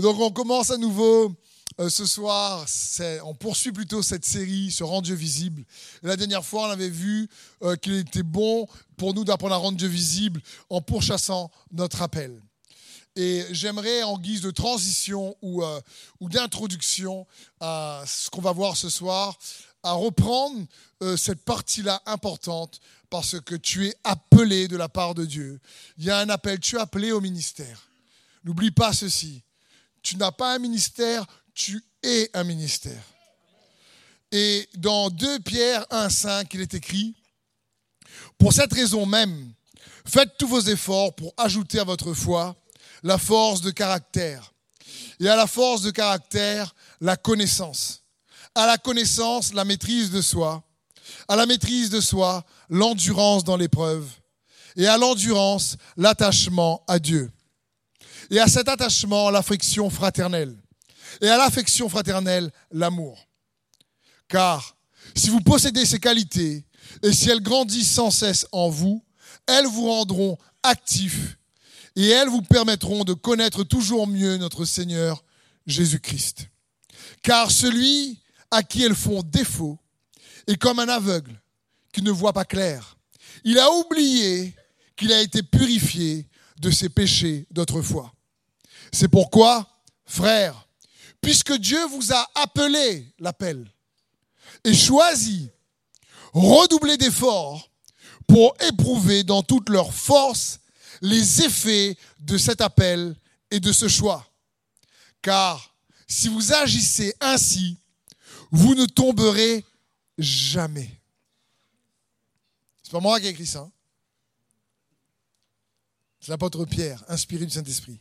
Donc on commence à nouveau euh, ce soir, on poursuit plutôt cette série sur Rendre Dieu visible. la dernière fois, on avait vu euh, qu'il était bon pour nous d'apprendre à rendre Dieu visible en pourchassant notre appel. Et j'aimerais, en guise de transition ou, euh, ou d'introduction à ce qu'on va voir ce soir, à reprendre cette partie-là importante parce que tu es appelé de la part de Dieu. Il y a un appel, tu es appelé au ministère. N'oublie pas ceci. Tu n'as pas un ministère, tu es un ministère. Et dans 2 Pierre 1,5, il est écrit Pour cette raison même, faites tous vos efforts pour ajouter à votre foi la force de caractère. Et à la force de caractère, la connaissance. À la connaissance, la maîtrise de soi. À la maîtrise de soi, l'endurance dans l'épreuve. Et à l'endurance, l'attachement à Dieu. Et à cet attachement, la friction fraternelle et à l'affection fraternelle l'amour. Car si vous possédez ces qualités et si elles grandissent sans cesse en vous, elles vous rendront actifs et elles vous permettront de connaître toujours mieux notre Seigneur Jésus-Christ. Car celui à qui elles font défaut est comme un aveugle qui ne voit pas clair. Il a oublié qu'il a été purifié de ses péchés d'autrefois. C'est pourquoi, frères, puisque Dieu vous a appelé l'appel et choisi, redoublez d'efforts pour éprouver dans toute leur force les effets de cet appel et de ce choix. Car si vous agissez ainsi, vous ne tomberez jamais. C'est pas moi qui ai écrit ça. Hein. C'est l'apôtre Pierre, inspiré du Saint-Esprit.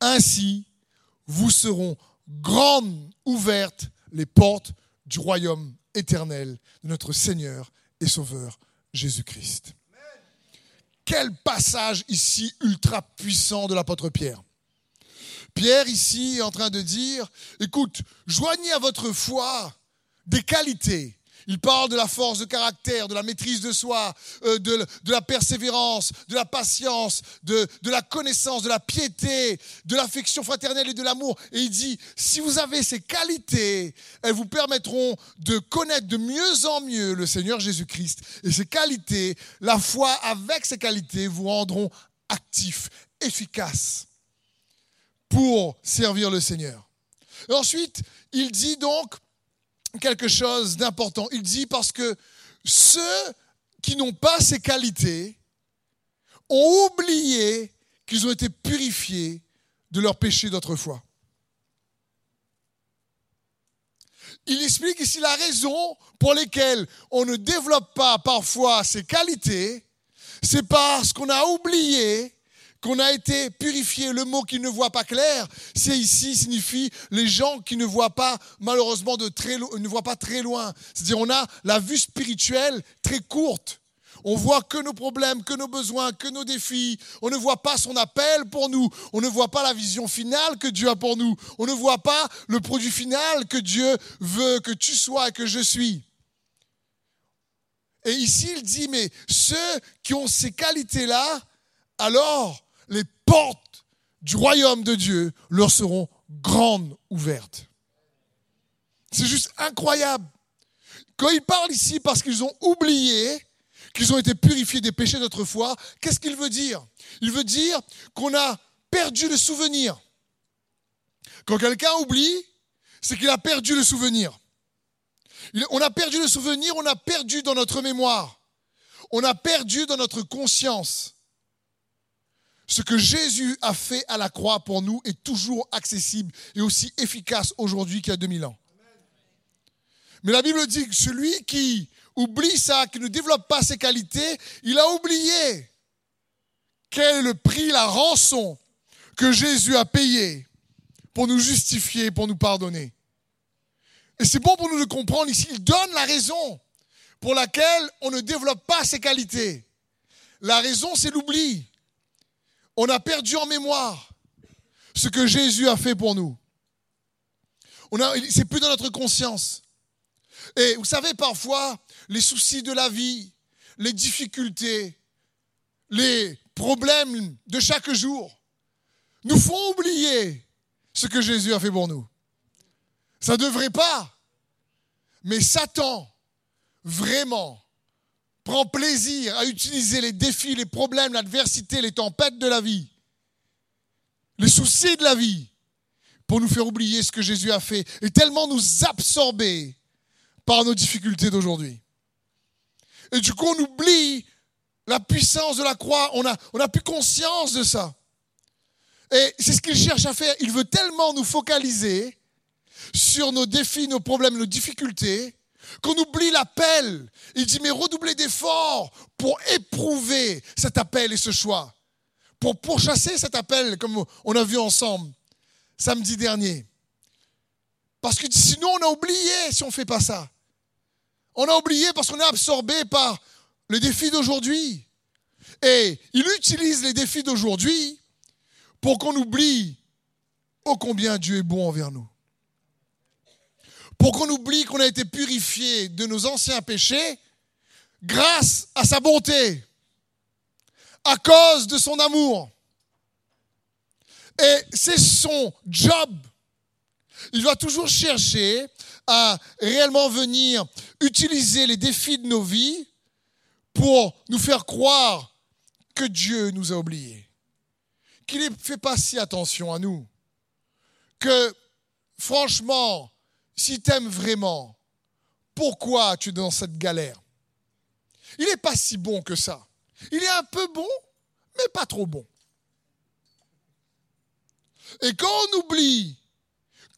Ainsi, vous seront grandes ouvertes les portes du royaume éternel de notre Seigneur et Sauveur Jésus-Christ. Quel passage ici ultra puissant de l'apôtre Pierre. Pierre ici est en train de dire, écoute, joignez à votre foi des qualités il parle de la force de caractère, de la maîtrise de soi, euh, de, la persévérance, de la patience, de, la connaissance, de la piété, de l'affection fraternelle et de l'amour. Et il dit, si vous avez ces qualités, elles vous permettront de connaître de mieux en mieux le Seigneur Jésus-Christ. Et ces qualités, la foi avec ces qualités, vous rendront actifs, efficaces pour servir le Seigneur. Ensuite, il dit donc, quelque chose d'important. Il dit parce que ceux qui n'ont pas ces qualités ont oublié qu'ils ont été purifiés de leurs péchés d'autrefois. Il explique ici la raison pour laquelle on ne développe pas parfois ces qualités, c'est parce qu'on a oublié qu'on a été purifié. Le mot qui ne voit pas clair, c'est ici signifie les gens qui ne voient pas malheureusement de très très loin. C'est-à-dire on a la vue spirituelle très courte. On voit que nos problèmes, que nos besoins, que nos défis. On ne voit pas son appel pour nous. On ne voit pas la vision finale que Dieu a pour nous. On ne voit pas le produit final que Dieu veut que tu sois et que je suis. Et ici, il dit, mais ceux qui ont ces qualités-là, alors les portes du royaume de Dieu leur seront grandes ouvertes. C'est juste incroyable. Quand il parle ici parce qu'ils ont oublié qu'ils ont été purifiés des péchés d'autrefois, qu'est-ce qu'il veut dire? Il veut dire qu'on a perdu le souvenir. Quand quelqu'un oublie, c'est qu'il a perdu le souvenir. On a perdu le souvenir, on a perdu dans notre mémoire. On a perdu dans notre conscience. Ce que Jésus a fait à la croix pour nous est toujours accessible et aussi efficace aujourd'hui qu'il y a 2000 ans. Mais la Bible dit que celui qui oublie ça, qui ne développe pas ses qualités, il a oublié quel est le prix, la rançon que Jésus a payé pour nous justifier, pour nous pardonner. Et c'est bon pour nous de comprendre ici, il donne la raison pour laquelle on ne développe pas ses qualités. La raison, c'est l'oubli. On a perdu en mémoire ce que Jésus a fait pour nous. C'est plus dans notre conscience. Et vous savez, parfois, les soucis de la vie, les difficultés, les problèmes de chaque jour nous font oublier ce que Jésus a fait pour nous. Ça ne devrait pas. Mais Satan, vraiment, prend plaisir à utiliser les défis, les problèmes, l'adversité, les tempêtes de la vie, les soucis de la vie, pour nous faire oublier ce que Jésus a fait et tellement nous absorber par nos difficultés d'aujourd'hui. Et du coup, on oublie la puissance de la croix, on n'a on a plus conscience de ça. Et c'est ce qu'il cherche à faire. Il veut tellement nous focaliser sur nos défis, nos problèmes, nos difficultés, qu'on oublie l'appel. Il dit, mais redoublez d'efforts pour éprouver cet appel et ce choix, pour pourchasser cet appel, comme on a vu ensemble samedi dernier. Parce que sinon, on a oublié si on ne fait pas ça. On a oublié parce qu'on est absorbé par le défi d'aujourd'hui. Et il utilise les défis d'aujourd'hui pour qu'on oublie ô combien Dieu est bon envers nous. Pour qu'on oublie qu'on a été purifié de nos anciens péchés grâce à sa bonté, à cause de son amour. Et c'est son job. Il va toujours chercher à réellement venir utiliser les défis de nos vies pour nous faire croire que Dieu nous a oubliés, qu'il ne fait pas si attention à nous, que franchement, si tu aimes vraiment, pourquoi tu es dans cette galère? Il n'est pas si bon que ça. Il est un peu bon, mais pas trop bon. Et quand on oublie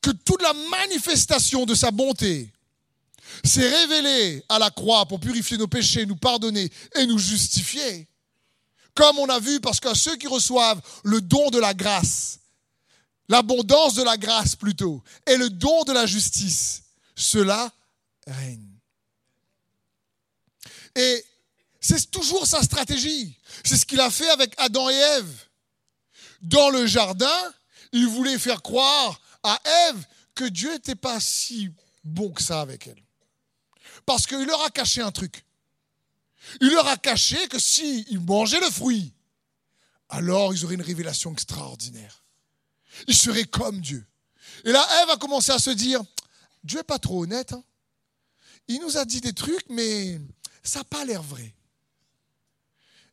que toute la manifestation de sa bonté s'est révélée à la croix pour purifier nos péchés, nous pardonner et nous justifier, comme on a vu, parce qu'à ceux qui reçoivent le don de la grâce, l'abondance de la grâce plutôt, et le don de la justice, cela règne. Et c'est toujours sa stratégie. C'est ce qu'il a fait avec Adam et Ève. Dans le jardin, il voulait faire croire à Ève que Dieu n'était pas si bon que ça avec elle. Parce qu'il leur a caché un truc. Il leur a caché que s'ils mangeaient le fruit, alors ils auraient une révélation extraordinaire. Ils seraient comme Dieu. Et là, Ève a commencé à se dire, Dieu n'est pas trop honnête. Hein. Il nous a dit des trucs, mais ça n'a pas l'air vrai.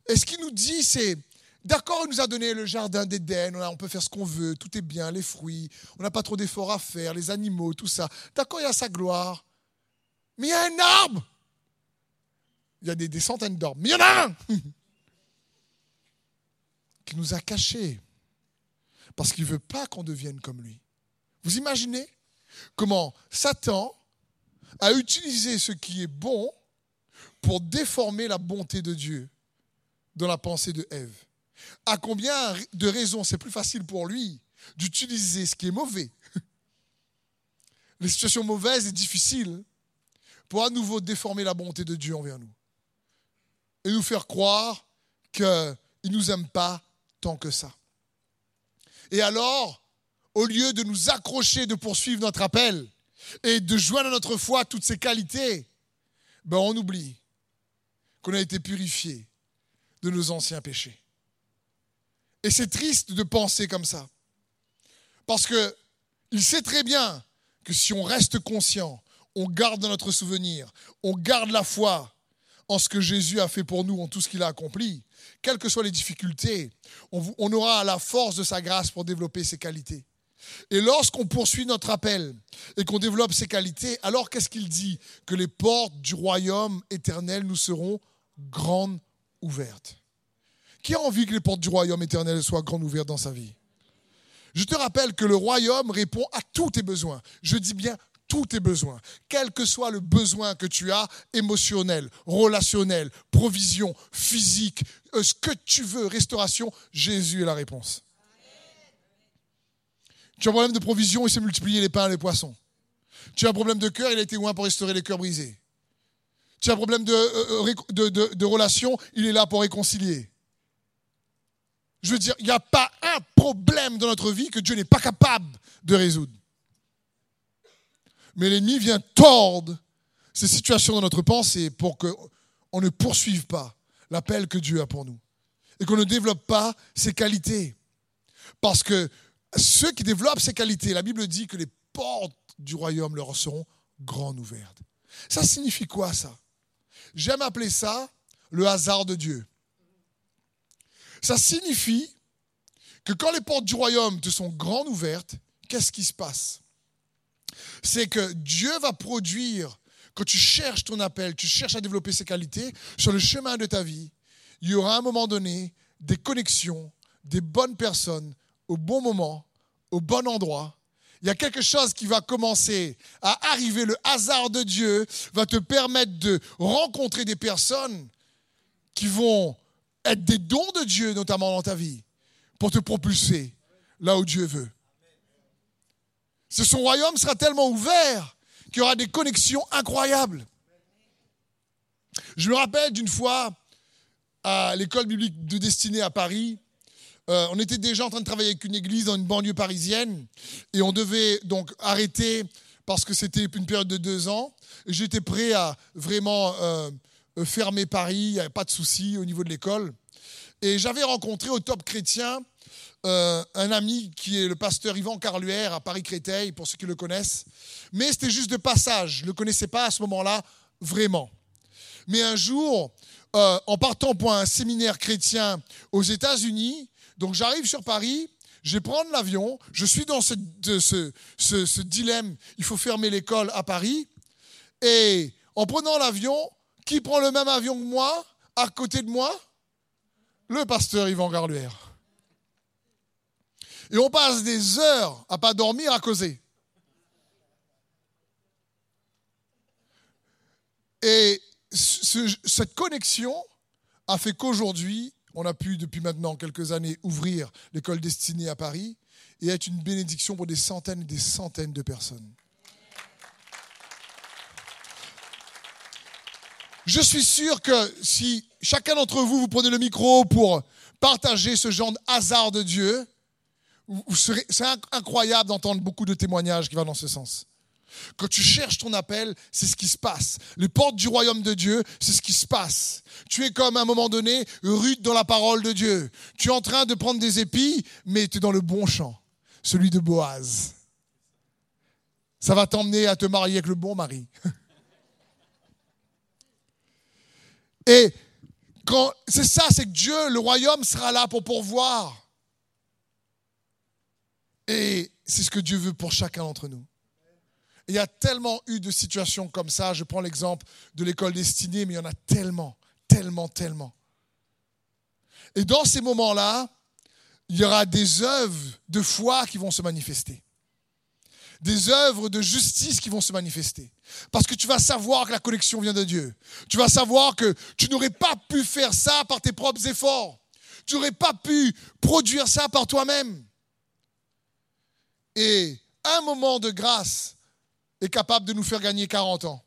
Et ce qu'il nous dit, c'est, D'accord, il nous a donné le jardin d'Éden, on peut faire ce qu'on veut, tout est bien, les fruits, on n'a pas trop d'efforts à faire, les animaux, tout ça. D'accord, il y a sa gloire. Mais il y a un arbre. Il y a des, centaines d'arbres, mais il y en a un qui nous a cachés parce qu'il ne veut pas qu'on devienne comme lui. Vous imaginez comment Satan a utilisé ce qui est bon pour déformer la bonté de Dieu dans la pensée de Ève. À combien de raisons c'est plus facile pour lui d'utiliser ce qui est mauvais, les situations mauvaises et difficiles, pour à nouveau déformer la bonté de Dieu envers nous et nous faire croire qu'il ne nous aime pas tant que ça. Et alors, au lieu de nous accrocher, de poursuivre notre appel et de joindre à notre foi toutes ces qualités, ben on oublie qu'on a été purifié de nos anciens péchés. Et c'est triste de penser comme ça. Parce que il sait très bien que si on reste conscient, on garde notre souvenir, on garde la foi en ce que Jésus a fait pour nous, en tout ce qu'il a accompli, quelles que soient les difficultés, on, aura la force de sa grâce pour développer ses qualités. Et lorsqu'on poursuit notre appel et qu'on développe ces qualités, alors qu'est-ce qu'il dit? Que les portes du royaume éternel nous seront grandes ouvertes. Qui a envie que les portes du royaume éternel soient grandes ouvertes dans sa vie? Je te rappelle que le royaume répond à tous tes besoins. Je dis bien tous tes besoins, quel que soit le besoin que tu as, émotionnel, relationnel, provision, physique, euh, ce que tu veux, restauration, Jésus est la réponse. Tu as un problème de provision, il s'est multiplié les pains et les poissons. Tu as un problème de cœur, il a été loin pour restaurer les cœurs brisés. Tu as un problème de, euh, euh, de relation, il est là pour réconcilier. Je veux dire, il n'y a pas un problème dans notre vie que Dieu n'est pas capable de résoudre. Mais l'ennemi vient tordre ces situations dans notre pensée pour qu'on ne poursuive pas l'appel que Dieu a pour nous et qu'on ne développe pas ses qualités. Parce que ceux qui développent ces qualités, la Bible dit que les portes du royaume leur seront grandes ouvertes. Ça signifie quoi ça? J'aime appeler ça le hasard de Dieu. Ça signifie que quand les portes du royaume te sont grandes ouvertes, qu'est-ce qui se passe? C'est que Dieu va produire, quand tu cherches ton appel, tu cherches à développer ses qualités, sur le chemin de ta vie, il y aura à un moment donné des connexions, des bonnes personnes, au bon moment, au bon endroit. Il y a quelque chose qui va commencer à arriver. Le hasard de Dieu va te permettre de rencontrer des personnes qui vont être des dons de Dieu, notamment dans ta vie, pour te propulser là où Dieu veut. Son royaume sera tellement ouvert qu'il y aura des connexions incroyables. Je me rappelle d'une fois à l'école biblique de destinée à Paris, euh, on était déjà en train de travailler avec une église dans une banlieue parisienne et on devait donc arrêter parce que c'était une période de deux ans. J'étais prêt à vraiment euh, fermer Paris, il n'y avait pas de souci au niveau de l'école. Et j'avais rencontré au top chrétien euh, un ami qui est le pasteur Yvan Carluère à Paris-Créteil, pour ceux qui le connaissent. Mais c'était juste de passage, je ne le connaissais pas à ce moment-là vraiment. Mais un jour, en partant pour un séminaire chrétien aux États-Unis, donc j'arrive sur Paris, je vais prendre l'avion, je suis dans ce, dilemme, il faut fermer l'école à Paris, et en prenant l'avion, qui prend le même avion que moi, à côté de moi Le pasteur Yvan Garluère. Et on passe des heures à pas dormir à causer. Et cette connexion a fait qu'aujourd'hui, on a pu, depuis maintenant quelques années, ouvrir l'école destinée à Paris et être une bénédiction pour des centaines et des centaines de personnes. Je suis sûr que si chacun d'entre vous, vous prenez le micro pour partager ce genre de hasard de Dieu, c'est incroyable d'entendre beaucoup de témoignages qui vont dans ce sens. Quand tu cherches ton appel, c'est ce qui se passe. Les portes du royaume de Dieu, c'est ce qui se passe. Tu es comme à un moment donné rude dans la parole de Dieu. Tu es en train de prendre des épis, mais tu es dans le bon champ, celui de Boaz. Ça va t'emmener à te marier avec le bon mari. Et c'est ça, c'est que Dieu, le royaume sera là pour pourvoir. Et c'est ce que Dieu veut pour chacun d'entre nous. Il y a tellement eu de situations comme ça. Je prends l'exemple de l'école destinée, mais il y en a tellement, tellement, tellement. Et dans ces moments-là, il y aura des œuvres de foi qui vont se manifester. Des œuvres de justice qui vont se manifester. Parce que tu vas savoir que la connexion vient de Dieu. Tu vas savoir que tu n'aurais pas pu faire ça par tes propres efforts. Tu n'aurais pas pu produire ça par toi-même. Et un moment de grâce est capable de nous faire gagner 40 ans.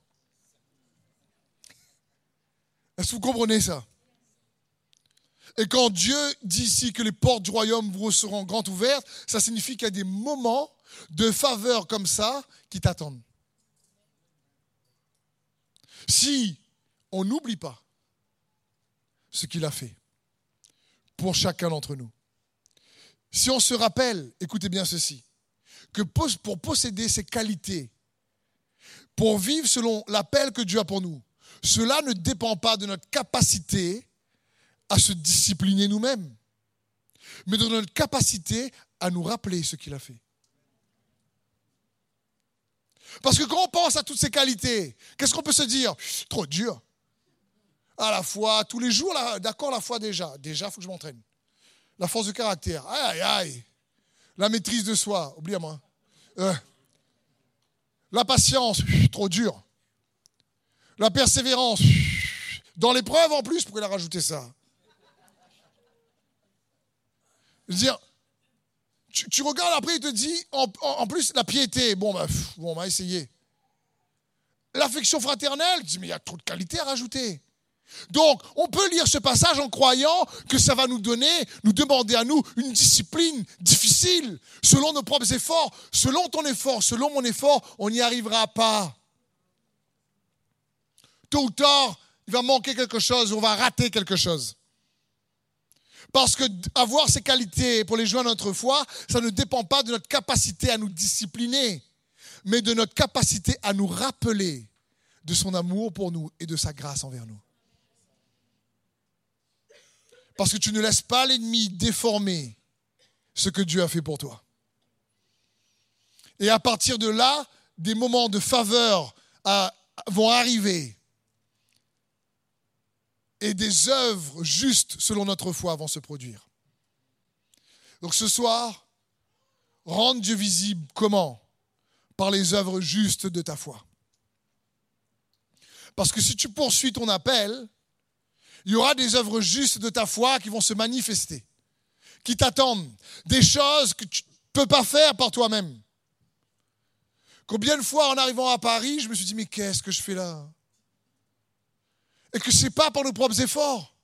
Est-ce que vous comprenez ça? Et quand Dieu dit ici que les portes du royaume vous seront grandes ouvertes, ça signifie qu'il y a des moments de faveur comme ça qui t'attendent. Si on n'oublie pas ce qu'il a fait pour chacun d'entre nous, si on se rappelle, écoutez bien ceci, que pour posséder ces qualités pour vivre selon l'appel que Dieu a pour nous. Cela ne dépend pas de notre capacité à se discipliner nous-mêmes, mais de notre capacité à nous rappeler ce qu'il a fait. Parce que quand on pense à toutes ces qualités, qu'est-ce qu'on peut se dire? Trop dur. À la fois, tous les jours, d'accord, la foi déjà. Déjà, il faut que je m'entraîne. La force de caractère. Aïe, aïe, aïe. La maîtrise de soi. Oublie-moi. Euh, la patience, trop dur. La persévérance, dans l'épreuve en plus, pourquoi il a rajouté ça? Je veux dire, tu, regardes après, il te dit, en, plus, la piété, bon, bah, bon, on va essayer. L'affection fraternelle, tu dis, mais il y a trop de qualité à rajouter. Donc, on peut lire ce passage en croyant que ça va nous donner, nous demander à nous une discipline difficile, selon nos propres efforts. Selon ton effort, selon mon effort, on n'y arrivera pas. Tôt ou tard, il va manquer quelque chose, on va rater quelque chose. Parce que avoir ces qualités pour les joindre à notre foi, ça ne dépend pas de notre capacité à nous discipliner, mais de notre capacité à nous rappeler de son amour pour nous et de sa grâce envers nous. Parce que tu ne laisses pas l'ennemi déformer ce que Dieu a fait pour toi. Et à partir de là, des moments de faveur vont arriver. Et des œuvres justes selon notre foi vont se produire. Donc ce soir, rendre Dieu visible comment? Par les œuvres justes de ta foi. Parce que si tu poursuis ton appel, il y aura des œuvres justes de ta foi qui vont se manifester, qui t'attendent, des choses que tu ne peux pas faire par toi-même. Combien de fois en arrivant à Paris, je me suis dit, mais qu'est-ce que je fais là? Et que ce n'est pas par nos propres efforts.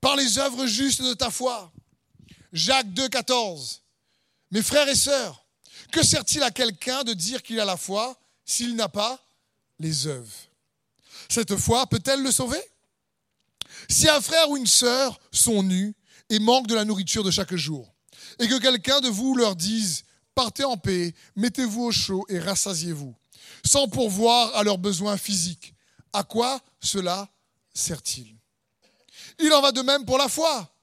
Par les œuvres justes de ta foi. Jacques 2, 14. Mes frères et sœurs, que sert-il à quelqu'un de dire qu'il a la foi s'il n'a pas les œuvres? Cette foi peut-elle le sauver? Si un frère ou une sœur sont nus et manquent de la nourriture de chaque jour, et que quelqu'un de vous leur dise, partez en paix, mettez-vous au chaud et rassasiez-vous, sans pourvoir à leurs besoins physiques. À quoi cela sert-il? Il en va de même pour la foi.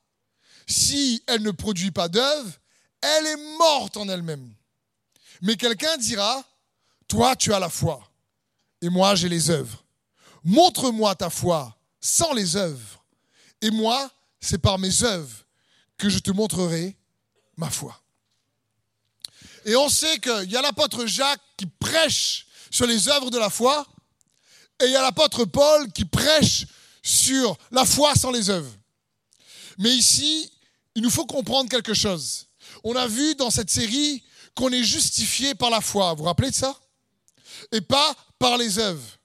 Si elle ne produit pas d'œuvre, elle est morte en elle-même. Mais quelqu'un dira, toi tu as la foi, et moi j'ai les œuvres. Montre-moi ta foi sans les œuvres, et moi c'est par mes œuvres que je te montrerai ma foi. Et on sait qu'il y a l'apôtre Jacques qui prêche sur les œuvres de la foi, et il y a l'apôtre Paul qui prêche sur la foi sans les œuvres. Mais ici, il nous faut comprendre quelque chose. On a vu dans cette série qu'on est justifié par la foi. Vous vous rappelez de ça? Et pas par les œuvres.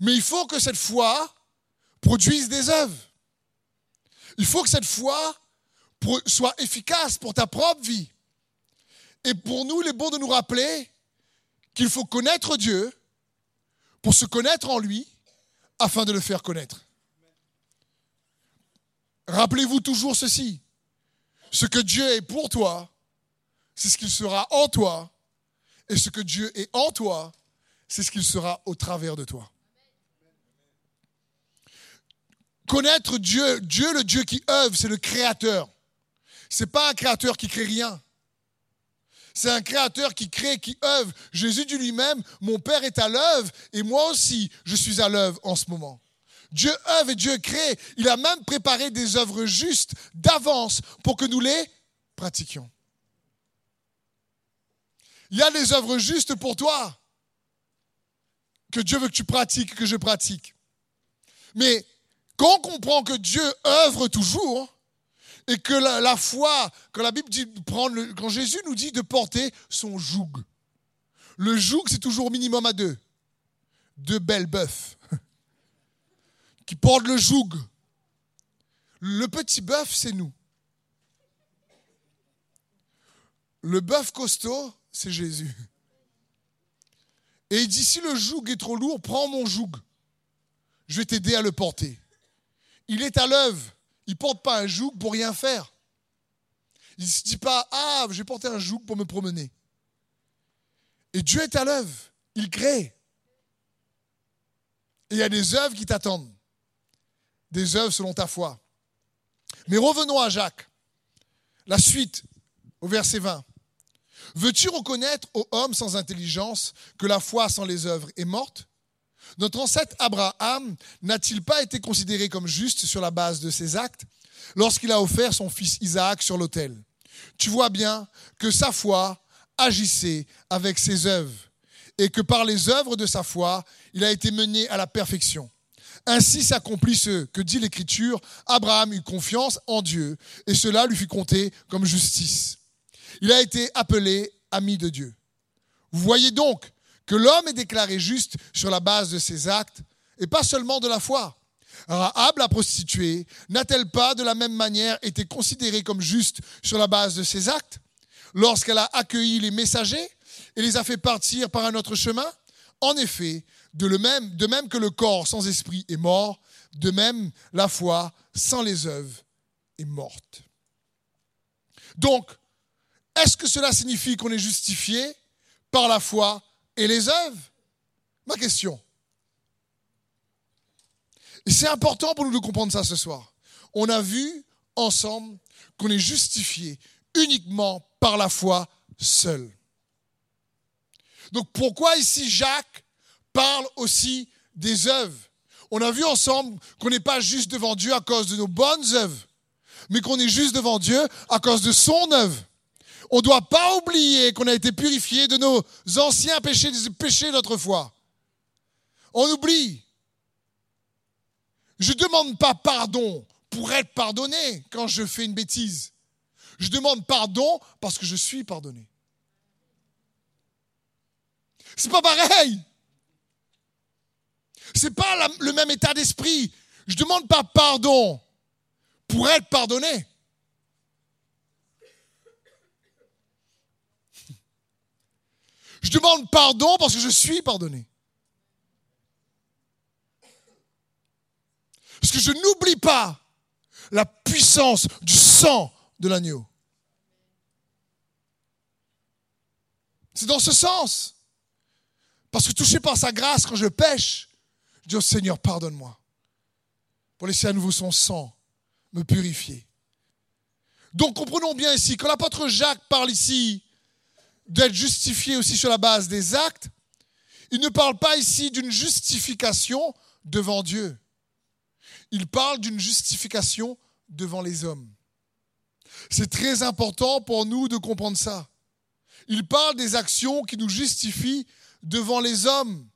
Mais il faut que cette foi produise des œuvres. Il faut que cette foi soit efficace pour ta propre vie. Et pour nous, il est bon de nous rappeler qu'il faut connaître Dieu pour se connaître en lui afin de le faire connaître. Rappelez-vous toujours ceci. Ce que Dieu est pour toi, c'est ce qu'il sera en toi. Et ce que Dieu est en toi, c'est ce qu'il sera au travers de toi. Connaître Dieu, Dieu le Dieu qui œuvre, c'est le créateur. Ce n'est pas un créateur qui crée rien. C'est un créateur qui crée, qui œuvre. Jésus dit lui-même, mon Père est à l'œuvre et moi aussi, je suis à l'œuvre en ce moment. Dieu œuvre et Dieu crée. Il a même préparé des œuvres justes d'avance pour que nous les pratiquions. Il y a des œuvres justes pour toi que Dieu veut que tu pratiques, que je pratique. Mais quand on comprend que Dieu œuvre toujours, et que la, foi, quand la Bible dit prendre, quand Jésus nous dit de porter son joug, le joug c'est toujours minimum à deux, deux belles bœufs qui portent le joug. Le petit bœuf c'est nous. Le bœuf costaud c'est Jésus. Et il dit si le joug est trop lourd, prends mon joug. Je vais t'aider à le porter. Il est à l'œuvre. Il ne porte pas un joug pour rien faire. Il ne se dit pas, ah, je vais porter un joug pour me promener. Et Dieu est à l'œuvre. Il crée. Et il y a des œuvres qui t'attendent. Des œuvres selon ta foi. Mais revenons à Jacques. La suite, au verset 20. Veux-tu reconnaître, ô homme sans intelligence, que la foi sans les œuvres est morte? Notre ancêtre Abraham n'a-t-il pas été considéré comme juste sur la base de ses actes lorsqu'il a offert son fils Isaac sur l'autel? Tu vois bien que sa foi agissait avec ses œuvres et que par les œuvres de sa foi, il a été mené à la perfection. Ainsi s'accomplit ce que dit l'Écriture, Abraham eut confiance en Dieu et cela lui fut compté comme justice. Il a été appelé ami de Dieu. Vous voyez donc que l'homme est déclaré juste sur la base de ses actes et pas seulement de la foi. Rahab, la prostituée, n'a-t-elle pas de la même manière été considérée comme juste sur la base de ses actes? Lorsqu'elle a accueilli les messagers et les a fait partir par un autre chemin En effet, de, même, de même que le corps sans esprit est mort, De même, la foi sans les œuvres est morte. Donc, est-ce que cela signifie qu'on est justifié par la foi et les œuvres Ma question. C'est important pour nous de comprendre ça ce soir. On a vu ensemble qu'on est justifié uniquement par la foi seule. Donc pourquoi ici Jacques parle aussi des œuvres? On a vu ensemble qu'on n'est pas juste devant Dieu à cause de nos bonnes œuvres, mais qu'on est juste devant Dieu à cause de son œuvre. On ne doit pas oublier qu'on a été purifié de nos anciens péchés, des péchés d'autrefois. On oublie. Je ne demande pas pardon pour être pardonné quand je fais une bêtise. Je demande pardon parce que je suis pardonné. C'est pas pareil. C'est pas le même état d'esprit. Je demande pas pardon pour être pardonné. Je demande pardon parce que je suis pardonné. Parce que je n'oublie pas la puissance du sang de l'agneau. C'est dans ce sens. Parce que touché par sa grâce, quand je pêche, je dis au Seigneur, pardonne-moi. Pour laisser à nouveau son sang me purifier. Donc comprenons bien ici, quand l'apôtre Jacques parle ici d'être justifié aussi sur la base des actes, il ne parle pas ici d'une justification devant Dieu. Il parle d'une justification devant les hommes. C'est très important pour nous de comprendre ça. Il parle des actions qui nous justifient devant les hommes,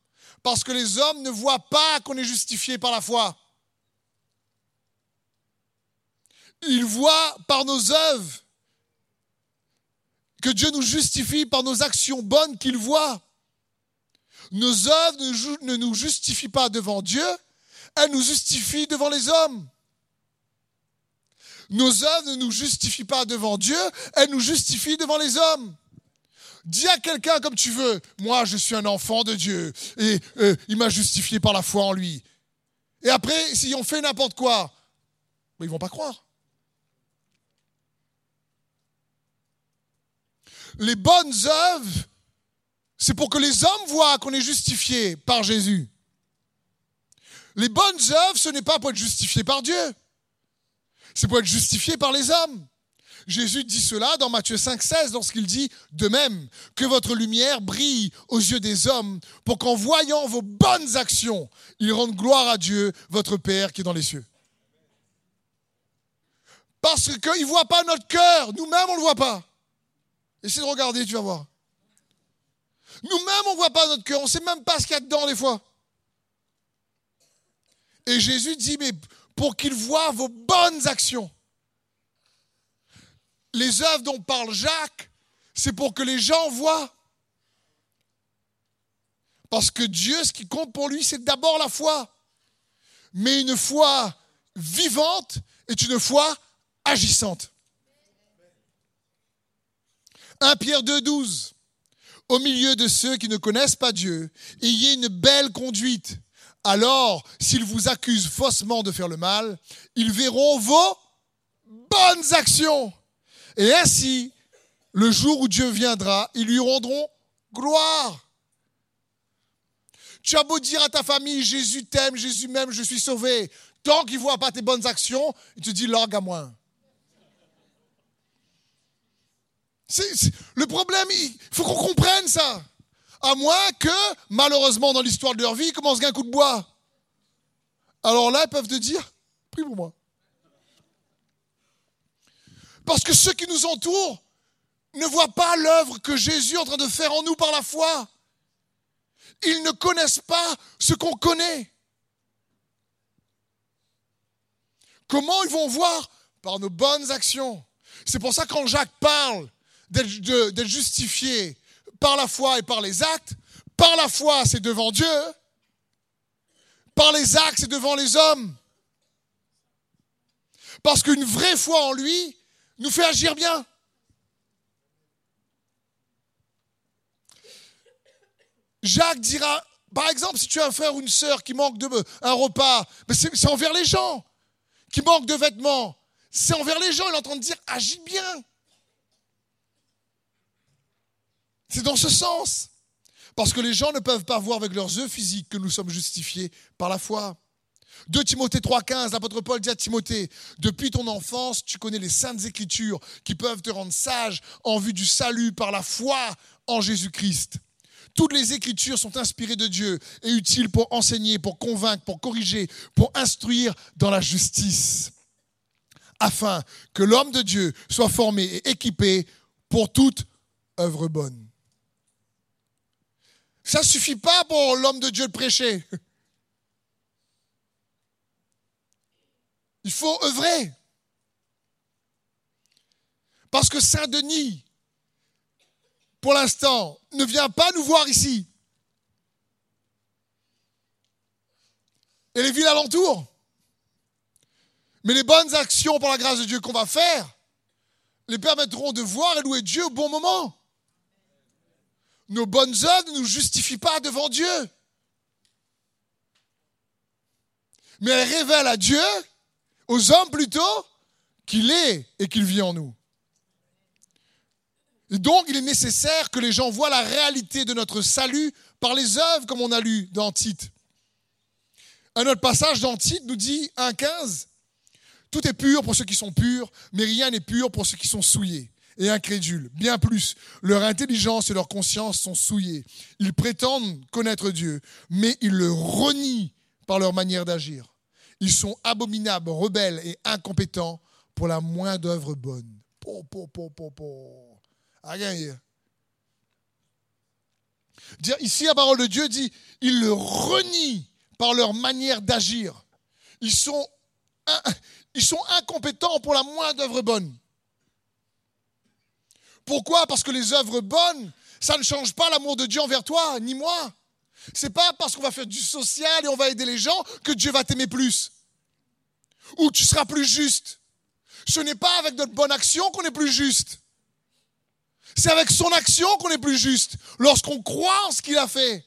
parce que les hommes ne voient pas qu'on est justifié par la foi. Ils voient par nos œuvres que Dieu nous justifie par nos actions bonnes qu'il voit. Nos œuvres ne nous justifient pas devant Dieu, elles nous justifient devant les hommes. Nos œuvres ne nous justifient pas devant Dieu, elles nous justifient devant les hommes. Dis à quelqu'un comme tu veux, moi je suis un enfant de Dieu et euh, il m'a justifié par la foi en lui. Et après, s'ils ont fait n'importe quoi, ils ne vont pas croire. Les bonnes œuvres, c'est pour que les hommes voient qu'on est justifié par Jésus. Les bonnes œuvres, ce n'est pas pour être justifié par Dieu. C'est pour être justifié par les hommes. Jésus dit cela dans Matthieu 5, 16 lorsqu'il dit De même que votre lumière brille aux yeux des hommes, pour qu'en voyant vos bonnes actions, ils rendent gloire à Dieu, votre Père qui est dans les cieux. Parce qu'ils ne voient pas notre cœur, nous-mêmes on ne le voit pas. Essaye de regarder, tu vas voir. Nous-mêmes on ne voit pas notre cœur, on ne sait même pas ce qu'il y a dedans des fois. Et Jésus dit Mais pour qu'ils voient vos bonnes actions les œuvres dont parle Jacques, c'est pour que les gens voient. Parce que Dieu, ce qui compte pour lui, c'est d'abord la foi. Mais une foi vivante est une foi agissante. 1 Pierre 2, 12. Au milieu de ceux qui ne connaissent pas Dieu, ayez une belle conduite. Alors, s'ils vous accusent faussement de faire le mal, ils verront vos bonnes actions et ainsi, le jour où Dieu viendra, ils lui rendront gloire. Tu as beau dire à ta famille, Jésus t'aime, Jésus m'aime, je suis sauvé. Tant qu'il ne voit pas tes bonnes actions, il te dit, l'orgue à moi. Le problème, il faut qu'on comprenne ça. À moins que, malheureusement, dans l'histoire de leur vie, ils commencent un coup de bois. Alors là, ils peuvent te dire, prie pour moi. Parce que ceux qui nous entourent ne voient pas l'œuvre que Jésus est en train de faire en nous par la foi. Ils ne connaissent pas ce qu'on connaît. Comment ils vont voir? Par nos bonnes actions. C'est pour ça que quand Jacques parle d'être justifié par la foi et par les actes, par la foi c'est devant Dieu, par les actes c'est devant les hommes. Parce qu'une vraie foi en lui, nous fait agir bien. Jacques dira Par exemple, si tu as un frère ou une sœur qui manque de un repas, c'est envers les gens. Qui manque de vêtements, c'est envers les gens. Il est en train de dire agis bien. C'est dans ce sens. Parce que les gens ne peuvent pas voir avec leurs yeux physiques que nous sommes justifiés par la foi. 2 Timothée 3,15, l'apôtre Paul dit à Timothée Depuis ton enfance, tu connais les saintes écritures qui peuvent te rendre sage en vue du salut par la foi en Jésus-Christ. Toutes les écritures sont inspirées de Dieu et utiles pour enseigner, pour convaincre, pour corriger, pour instruire dans la justice, afin que l'homme de Dieu soit formé et équipé pour toute œuvre bonne. Ça ne suffit pas pour l'homme de Dieu de prêcher. Il faut œuvrer. Parce que Saint-Denis, pour l'instant, ne vient pas nous voir ici. Et les villes alentours. Mais les bonnes actions par la grâce de Dieu qu'on va faire les permettront de voir et louer Dieu au bon moment. Nos bonnes œuvres ne nous justifient pas devant Dieu. Mais elles révèlent à Dieu aux hommes plutôt qu'il est et qu'il vit en nous. Et donc, il est nécessaire que les gens voient la réalité de notre salut par les œuvres, comme on a lu dans Tite. Un autre passage dans Tite nous dit 1.15 Tout est pur pour ceux qui sont purs, mais rien n'est pur pour ceux qui sont souillés et incrédules. Bien plus, leur intelligence et leur conscience sont souillées. Ils prétendent connaître Dieu, mais ils le renient par leur manière d'agir. Ils sont abominables, rebelles et incompétents pour la moindre œuvre bonne. Dire, ici, la parole de Dieu dit, ils le renient par leur manière d'agir. Ils sont, ils sont incompétents pour la moindre œuvre bonne. Pourquoi? Parce que les œuvres bonnes, ça ne change pas l'amour de Dieu envers toi, ni moi. C'est pas parce qu'on va faire du social et on va aider les gens que Dieu va t'aimer plus. Ou tu seras plus juste. Ce n'est pas avec notre bonne action qu'on est plus juste. C'est avec son action qu'on est plus juste. Lorsqu'on croit en ce qu'il a fait.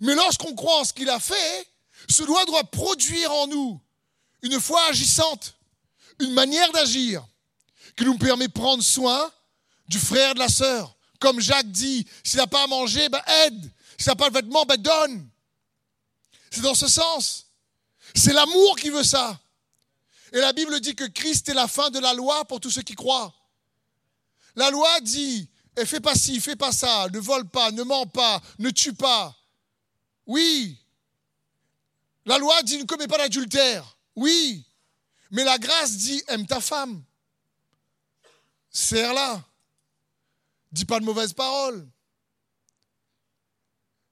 Mais lorsqu'on croit en ce qu'il a fait, ce doit doit produire en nous une foi agissante, une manière d'agir qui nous permet de prendre soin du frère, de la sœur. Comme Jacques dit, s'il n'a pas à manger, ben aide. S'il n'a pas de vêtements, ben donne. C'est dans ce sens. C'est l'amour qui veut ça. Et la Bible dit que Christ est la fin de la loi pour tous ceux qui croient. La loi dit, et eh, fais pas ci, fais pas ça, ne vole pas, ne ment pas, ne tue pas. Oui. La loi dit, ne commets pas d'adultère. Oui. Mais la grâce dit, aime ta femme. Serre-la. Dis pas de mauvaises paroles.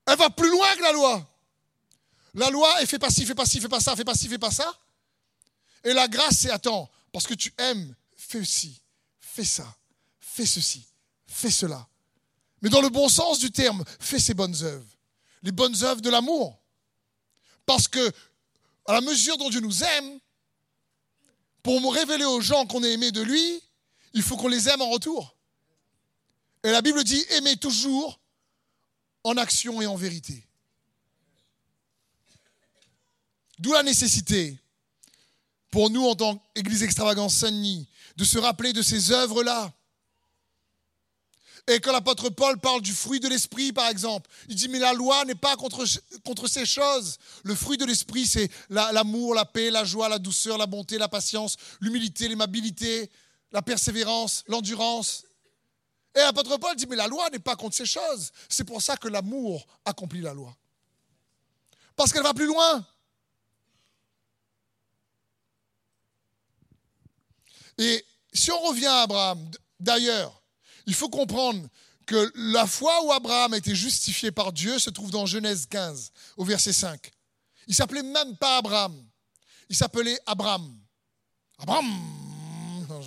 Elle va plus loin que la loi. La loi, elle fait pas ci, fait pas ci, fait pas ça, fait pas ci, fait pas ça. Et la grâce, c'est attends, parce que tu aimes, fais ci, fais ça, fais ceci, fais cela. Mais dans le bon sens du terme, fais ces bonnes œuvres. Les bonnes œuvres de l'amour. Parce que, à la mesure dont Dieu nous aime, pour me révéler aux gens qu'on est aimé de lui, il faut qu'on les aime en retour. Et la Bible dit aimez toujours en action et en vérité. D'où la nécessité, pour nous en tant qu'Église extravagance Saint-Denis, de se rappeler de ces œuvres-là. Et quand l'apôtre Paul parle du fruit de l'esprit, par exemple, il dit, mais la loi n'est pas contre, contre ces choses. Le fruit de l'esprit, c'est l'amour, la, paix, la joie, la douceur, la bonté, la patience, l'humilité, l'aimabilité, la persévérance, l'endurance. Et l'apôtre Paul dit, mais la loi n'est pas contre ces choses. C'est pour ça que l'amour accomplit la loi. Parce qu'elle va plus loin. Et si on revient à Abraham, d'ailleurs, il faut comprendre que la foi où Abraham a été justifié par Dieu se trouve dans Genèse 15, au verset 5. Il s'appelait même pas Abraham, il s'appelait Abraham. Abraham non,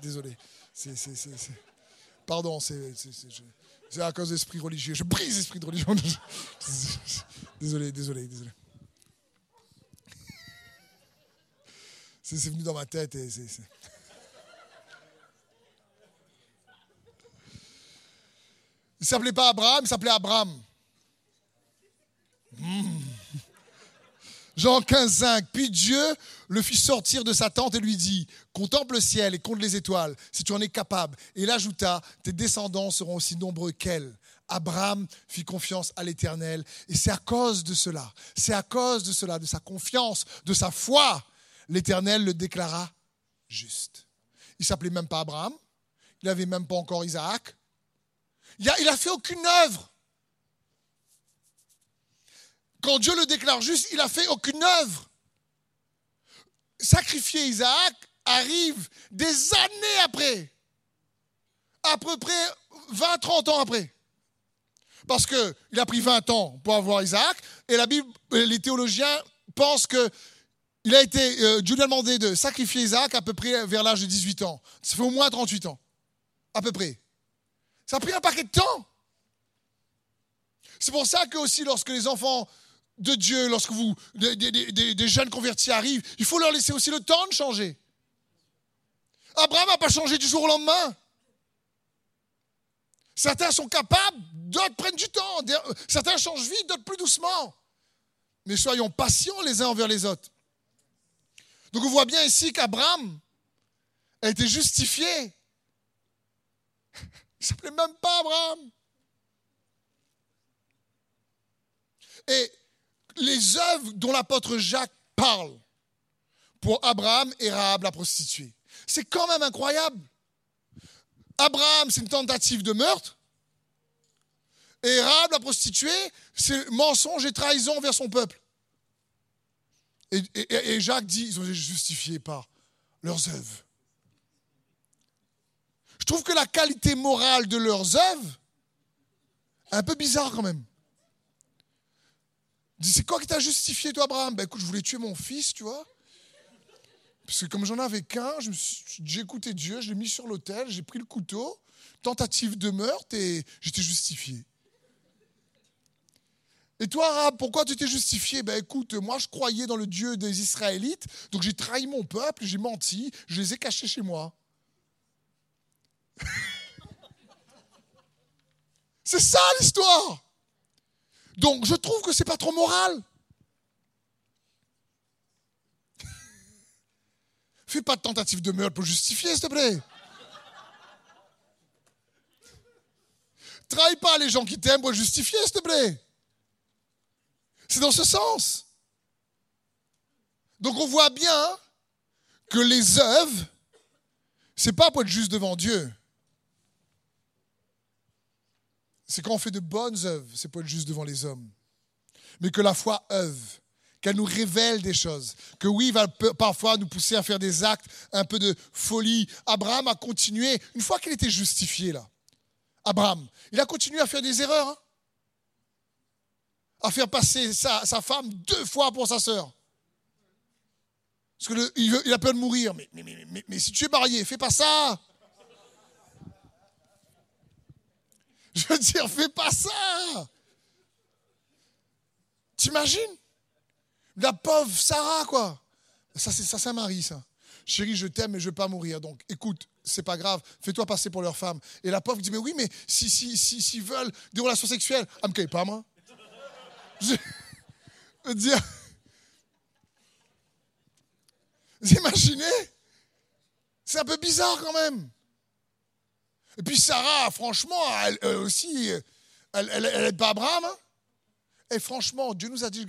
Désolé. Pardon, c'est à cause de l'esprit religieux. Je brise l'esprit de religion. désolé, désolé, désolé. C'est venu dans ma tête. Et c'est, Il s'appelait pas Abraham, il s'appelait Abraham. Jean 15, 5. Puis Dieu le fit sortir de sa tente et lui dit Contemple le ciel et compte les étoiles, si tu en es capable. Et il ajouta Tes descendants seront aussi nombreux qu'elles. Abraham fit confiance à l'Éternel. Et c'est à cause de cela, c'est à cause de cela, de sa confiance, de sa foi, l'Éternel le déclara juste. Il s'appelait même pas Abraham, il n'avait même pas encore Isaac. Il a, il a fait aucune œuvre. Quand Dieu le déclare juste, il a fait aucune œuvre. Sacrifier Isaac arrive des années après, à peu près 20-30 ans après. Parce qu'il a pris 20 ans pour avoir Isaac, et la Bible, les théologiens pensent que a été, euh, Dieu lui a demandé de sacrifier Isaac à peu près vers l'âge de 18 ans. Ça fait au moins 38 ans, à peu près. Ça a pris un paquet de temps. C'est pour ça que aussi lorsque les enfants de Dieu, lorsque vous, des, jeunes convertis arrivent, il faut leur laisser aussi le temps de changer. Abraham n'a pas changé du jour au lendemain. Certains sont capables, d'autres prennent du temps. Certains changent vite, d'autres plus doucement. Mais soyons patients les uns envers les autres. Donc on voit bien ici qu'Abraham a été justifié. Il ne s'appelait même pas Abraham. Et les œuvres dont l'apôtre Jacques parle pour Abraham et Rahab la prostituée, c'est quand même incroyable. Abraham, c'est une tentative de meurtre. Et Rahab la prostituée, c'est mensonge et trahison vers son peuple. Et, Jacques dit, ils ont été justifiés par leurs œuvres. Je trouve que la qualité morale de leurs œuvres est un peu bizarre quand même. C'est quoi qui t'a justifié, toi, Abraham? Ben écoute, je voulais tuer mon fils, tu vois. Parce que comme j'en avais qu'un, j'ai écouté Dieu, je l'ai mis sur l'autel, j'ai pris le couteau, tentative de meurtre et j'étais justifié. Et toi, Arabe, pourquoi tu t'es justifié? Ben écoute, moi je croyais dans le Dieu des Israélites, donc j'ai trahi mon peuple, j'ai menti, je les ai cachés chez moi. c'est ça l'histoire. Donc je trouve que c'est pas trop moral. Fais pas de tentative de meurtre pour justifier, s'il te plaît. Trahis pas les gens qui t'aiment pour justifier, s'il te plaît. C'est dans ce sens. Donc on voit bien que les œuvres, c'est pas pour être juste devant Dieu. C'est quand on fait de bonnes œuvres, c'est être juste devant les hommes. Mais que la foi œuvre, qu'elle nous révèle des choses. Que oui, il va parfois nous pousser à faire des actes, un peu de folie. Abraham a continué, une fois qu'il était justifié là, Abraham, il a continué à faire des erreurs. Hein à faire passer sa, femme deux fois pour sa sœur. Parce qu'il il a peur de mourir. Mais, si tu es marié, fais pas ça. Je veux dire, fais pas ça. T'imagines? La pauvre Sarah, quoi. Ça, c'est ça, c'est Marie, ça. Chérie, je t'aime, mais je veux pas mourir. Donc, écoute, c'est pas grave, fais-toi passer pour leur femme. Et la pauvre dit, mais oui, mais si, si, si, s'ils veulent des relations sexuelles, elle me pas, moi. Je veux dire, vous imaginez? C'est un peu bizarre quand même. Et puis Sarah, franchement, elle, aussi, elle n'est pas Abraham. Hein. et franchement, Dieu nous a dit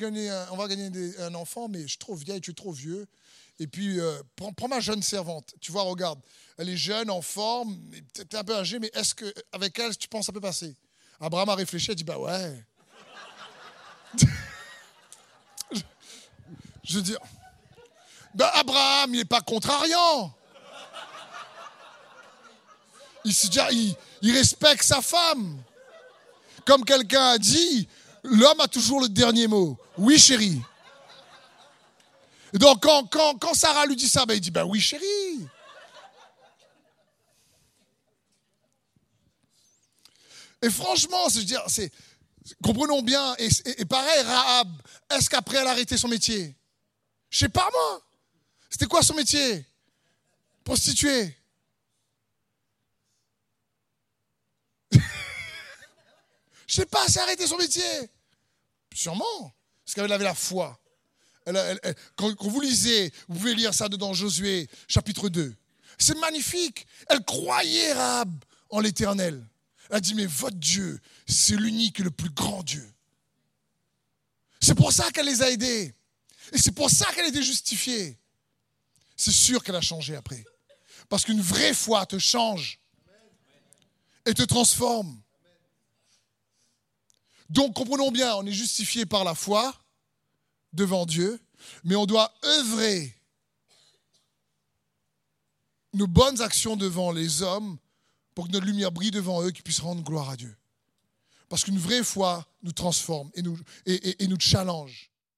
on va gagner un enfant, mais je suis trop vieille, tu es trop vieux. Et puis, euh, prends, ma jeune servante. Tu vois, regarde, elle est jeune, en forme, peut-être un peu âgée, mais est-ce qu'avec elle, tu penses que ça peut passer? Abraham a réfléchi, il dit, bah ouais. Je veux dire, ben Abraham, il n'est pas contrariant. Il, il, il respecte sa femme. Comme quelqu'un a dit, l'homme a toujours le dernier mot. Oui, chérie. Et donc, quand, quand, quand, Sarah lui dit ça, ben, il dit, ben oui, chérie. Et franchement, c'est, comprenons bien, et, et pareil, Rahab, est-ce qu'après elle a arrêté son métier? Je sais pas moi. C'était quoi son métier? Prostituée. Sais pas, c'est arrêté son métier. Sûrement. Parce qu'elle avait la foi. quand, vous lisez, vous pouvez lire ça dedans Josué chapitre 2. C'est magnifique. Elle croyait Rahab en l'éternel. Elle a dit, mais votre Dieu, c'est l'unique et le plus grand Dieu. C'est pour ça qu'elle les a aidés. Et c'est pour ça qu'elle été justifiée. C'est sûr qu'elle a changé après. Parce qu'une vraie foi te change et te transforme. Donc comprenons bien, on est justifié par la foi devant Dieu, mais on doit œuvrer nos bonnes actions devant les hommes pour que notre lumière brille devant eux, qu'ils puissent rendre gloire à Dieu. Parce qu'une vraie foi nous transforme et nous, et, nous challenge.